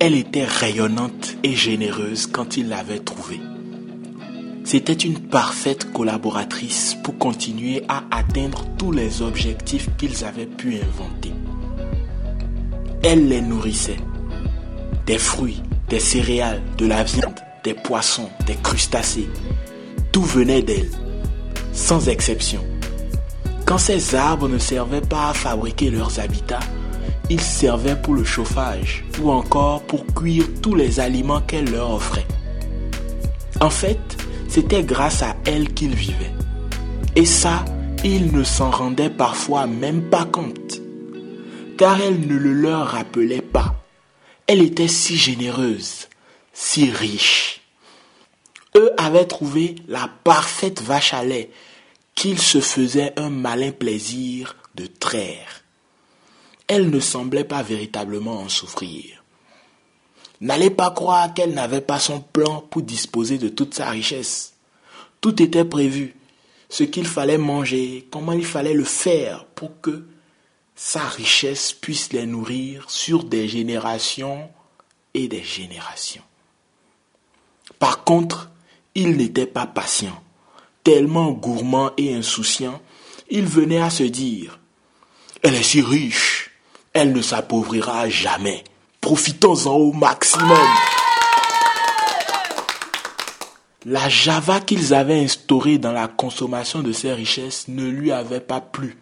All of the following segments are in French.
Elle était rayonnante et généreuse quand il l'avait trouvée. C'était une parfaite collaboratrice pour continuer à atteindre tous les objectifs qu'ils avaient pu inventer. Elle les nourrissait. Des fruits, des céréales, de la viande, des poissons, des crustacés. Tout venait d'elle, sans exception. Quand ces arbres ne servaient pas à fabriquer leurs habitats, ils servaient pour le chauffage ou encore pour cuire tous les aliments qu'elle leur offrait. En fait, c'était grâce à elle qu'ils vivaient. Et ça, ils ne s'en rendaient parfois même pas compte, car elle ne le leur rappelait pas. Elle était si généreuse, si riche. Eux avaient trouvé la parfaite vache à lait qu'ils se faisaient un malin plaisir de traire elle ne semblait pas véritablement en souffrir. N'allez pas croire qu'elle n'avait pas son plan pour disposer de toute sa richesse. Tout était prévu, ce qu'il fallait manger, comment il fallait le faire pour que sa richesse puisse les nourrir sur des générations et des générations. Par contre, il n'était pas patient. Tellement gourmand et insouciant, il venait à se dire Elle est si riche, elle ne s'appauvrira jamais. Profitons-en au maximum. La java qu'ils avaient instaurée dans la consommation de ces richesses ne lui avait pas plu.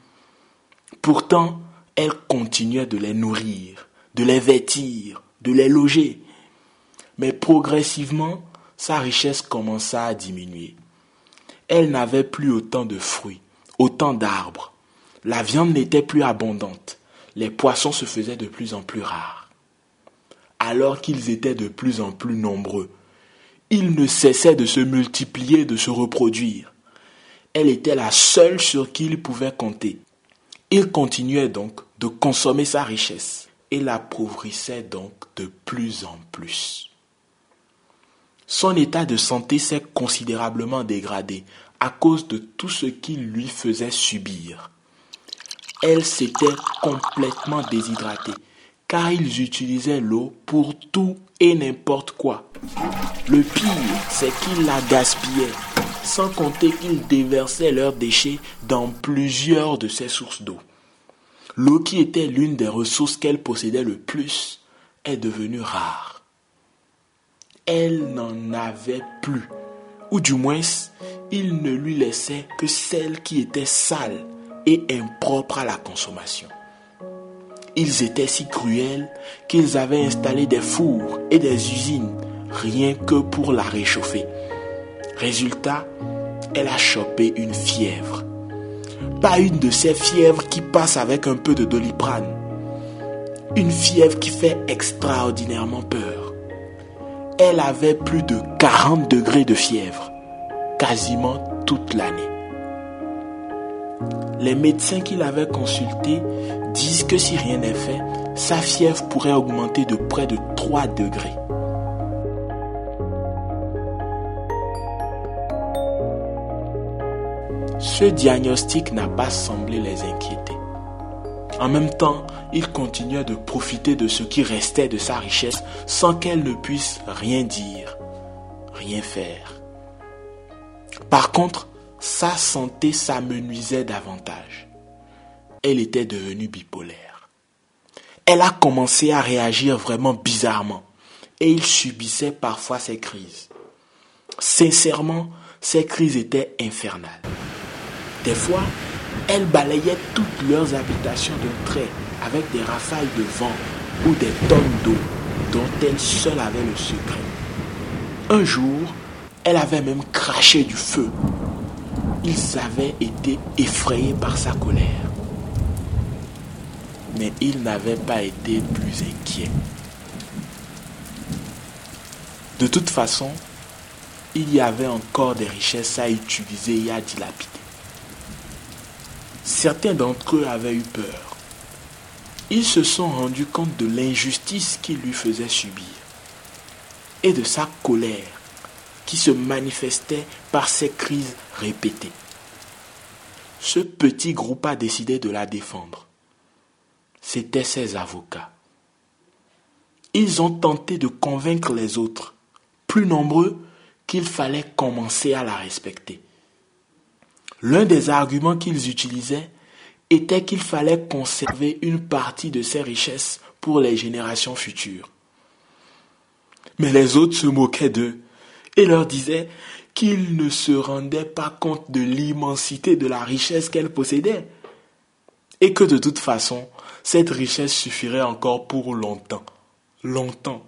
Pourtant, elle continuait de les nourrir, de les vêtir, de les loger. Mais progressivement, sa richesse commença à diminuer. Elle n'avait plus autant de fruits, autant d'arbres. La viande n'était plus abondante les poissons se faisaient de plus en plus rares. Alors qu'ils étaient de plus en plus nombreux, ils ne cessaient de se multiplier, de se reproduire. Elle était la seule sur qui il pouvait compter. Il continuait donc de consommer sa richesse et l'appauvrissait donc de plus en plus. Son état de santé s'est considérablement dégradé à cause de tout ce qu'il lui faisait subir elle s'était complètement déshydratée, car ils utilisaient l'eau pour tout et n'importe quoi. Le pire, c'est qu'ils la gaspillaient, sans compter qu'ils déversaient leurs déchets dans plusieurs de ces sources d'eau. L'eau qui était l'une des ressources qu'elle possédait le plus est devenue rare. Elle n'en avait plus, ou du moins, il ne lui laissait que celle qui était sale et impropres à la consommation. Ils étaient si cruels qu'ils avaient installé des fours et des usines rien que pour la réchauffer. Résultat, elle a chopé une fièvre. Pas une de ces fièvres qui passent avec un peu de doliprane. Une fièvre qui fait extraordinairement peur. Elle avait plus de 40 degrés de fièvre, quasiment toute l'année. Les médecins qu'il avait consultés disent que si rien n'est fait, sa fièvre pourrait augmenter de près de 3 degrés. Ce diagnostic n'a pas semblé les inquiéter. En même temps, il continuait de profiter de ce qui restait de sa richesse sans qu'elle ne puisse rien dire, rien faire. Par contre, sa santé s'amenuisait davantage. Elle était devenue bipolaire. Elle a commencé à réagir vraiment bizarrement et il subissait parfois ses crises. Sincèrement, ces crises étaient infernales. Des fois, elle balayait toutes leurs habitations d'un trait avec des rafales de vent ou des tonnes d'eau dont elle seule avait le secret. Un jour, elle avait même craché du feu ils avaient été effrayés par sa colère. Mais ils n'avaient pas été plus inquiets. De toute façon, il y avait encore des richesses à utiliser et à dilapider. Certains d'entre eux avaient eu peur. Ils se sont rendus compte de l'injustice qu'il lui faisait subir et de sa colère qui se manifestait par ces crises répétées. Ce petit groupe a décidé de la défendre. C'étaient ses avocats. ils ont tenté de convaincre les autres, plus nombreux, qu'il fallait commencer à la respecter. L'un des arguments qu'ils utilisaient était qu'il fallait conserver une partie de ses richesses pour les générations futures. Mais les autres se moquaient d'eux et leur disaient qu'ils ne se rendaient pas compte de l'immensité de la richesse qu'elles possédaient et que de toute façon, cette richesse suffirait encore pour longtemps, longtemps,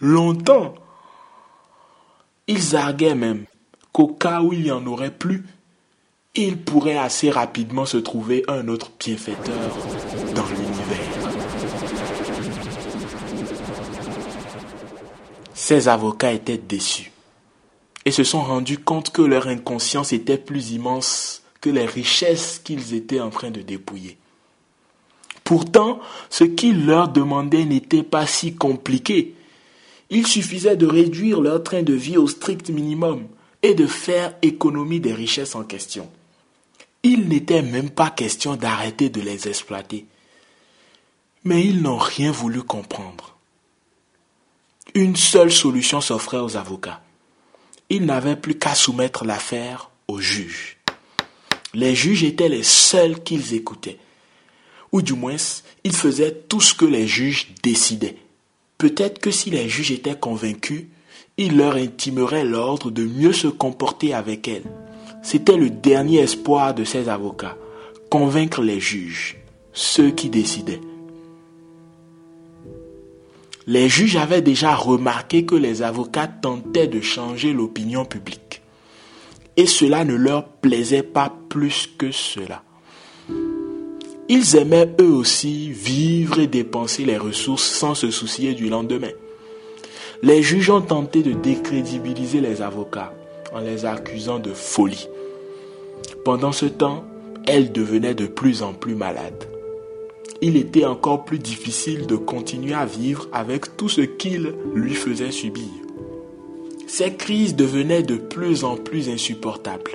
longtemps. Ils arguaient même qu'au cas où il n'y en aurait plus, il pourrait assez rapidement se trouver un autre bienfaiteur dans l'univers. Ces avocats étaient déçus et se sont rendus compte que leur inconscience était plus immense que les richesses qu'ils étaient en train de dépouiller. Pourtant, ce qu'ils leur demandaient n'était pas si compliqué. Il suffisait de réduire leur train de vie au strict minimum et de faire économie des richesses en question. Il n'était même pas question d'arrêter de les exploiter. Mais ils n'ont rien voulu comprendre. Une seule solution s'offrait aux avocats. Ils n'avaient plus qu'à soumettre l'affaire aux juges. Les juges étaient les seuls qu'ils écoutaient ou du moins ils faisaient tout ce que les juges décidaient. Peut-être que si les juges étaient convaincus, ils leur intimeraient l'ordre de mieux se comporter avec elles. C'était le dernier espoir de ces avocats, convaincre les juges, ceux qui décidaient. Les juges avaient déjà remarqué que les avocats tentaient de changer l'opinion publique. Et cela ne leur plaisait pas plus que cela. Ils aimaient eux aussi vivre et dépenser les ressources sans se soucier du lendemain. Les juges ont tenté de décrédibiliser les avocats en les accusant de folie. Pendant ce temps, elle devenait de plus en plus malade. Il était encore plus difficile de continuer à vivre avec tout ce qu'il lui faisait subir. Ses crises devenaient de plus en plus insupportables.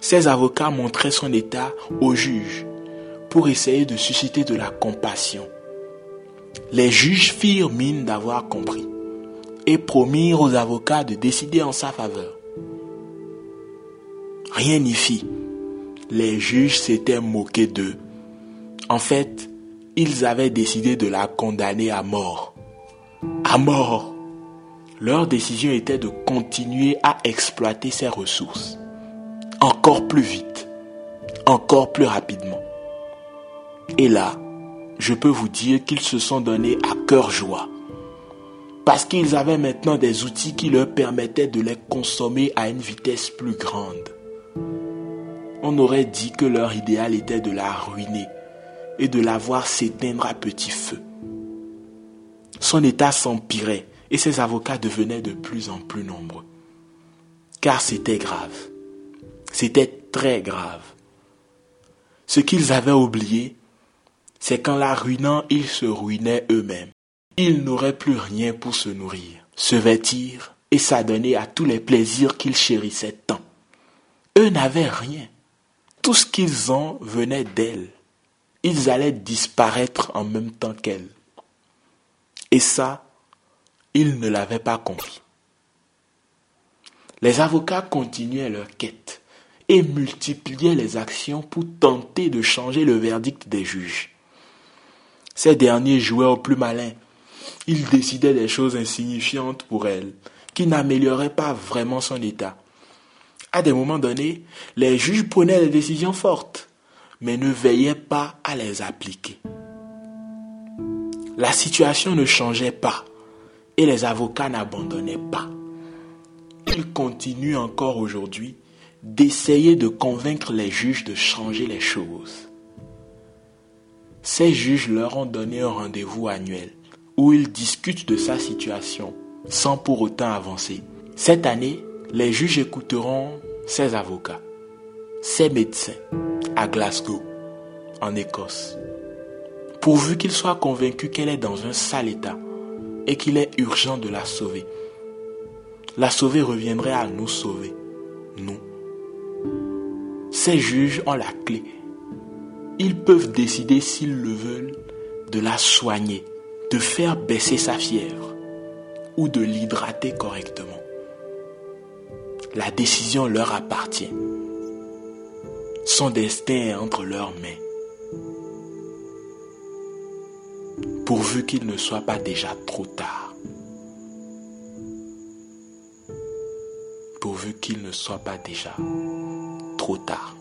Ses avocats montraient son état aux juges pour essayer de susciter de la compassion. Les juges firent mine d'avoir compris et promirent aux avocats de décider en sa faveur. Rien n'y fit. Les juges s'étaient moqués d'eux. En fait, ils avaient décidé de la condamner à mort. À mort. Leur décision était de continuer à exploiter ses ressources. Encore plus vite. Encore plus rapidement. Et là, je peux vous dire qu'ils se sont donnés à cœur joie. Parce qu'ils avaient maintenant des outils qui leur permettaient de les consommer à une vitesse plus grande. On aurait dit que leur idéal était de la ruiner et de la voir s'éteindre à petit feu. Son état s'empirait et ses avocats devenaient de plus en plus nombreux. Car c'était grave. C'était très grave. Ce qu'ils avaient oublié, c'est qu'en la ruinant, ils se ruinaient eux-mêmes. Ils n'auraient plus rien pour se nourrir, se vêtir et s'adonner à tous les plaisirs qu'ils chérissaient tant. Eux n'avaient rien. Tout ce qu'ils ont venait d'elle. Ils allaient disparaître en même temps qu'elle. Et ça, ils ne l'avaient pas compris. Les avocats continuaient leur quête et multipliaient les actions pour tenter de changer le verdict des juges. Ces derniers jouaient au plus malin. Ils décidaient des choses insignifiantes pour elle, qui n'amélioraient pas vraiment son état. À des moments donnés, les juges prenaient des décisions fortes, mais ne veillaient pas à les appliquer. La situation ne changeait pas et les avocats n'abandonnaient pas. Ils continuent encore aujourd'hui d'essayer de convaincre les juges de changer les choses. Ces juges leur ont donné un rendez-vous annuel où ils discutent de sa situation sans pour autant avancer. Cette année, les juges écouteront ses avocats, ses médecins à Glasgow, en Écosse, pourvu qu'ils soient convaincus qu'elle est dans un sale état et qu'il est urgent de la sauver. La sauver reviendrait à nous sauver, nous. Ces juges ont la clé ils peuvent décider s'ils le veulent de la soigner de faire baisser sa fièvre ou de l'hydrater correctement. La décision leur appartient. Son destin est entre leurs mains. Pourvu qu'il ne soit pas déjà trop tard. Pourvu qu'il ne soit pas déjà trop tard.